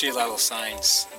see a lot of signs.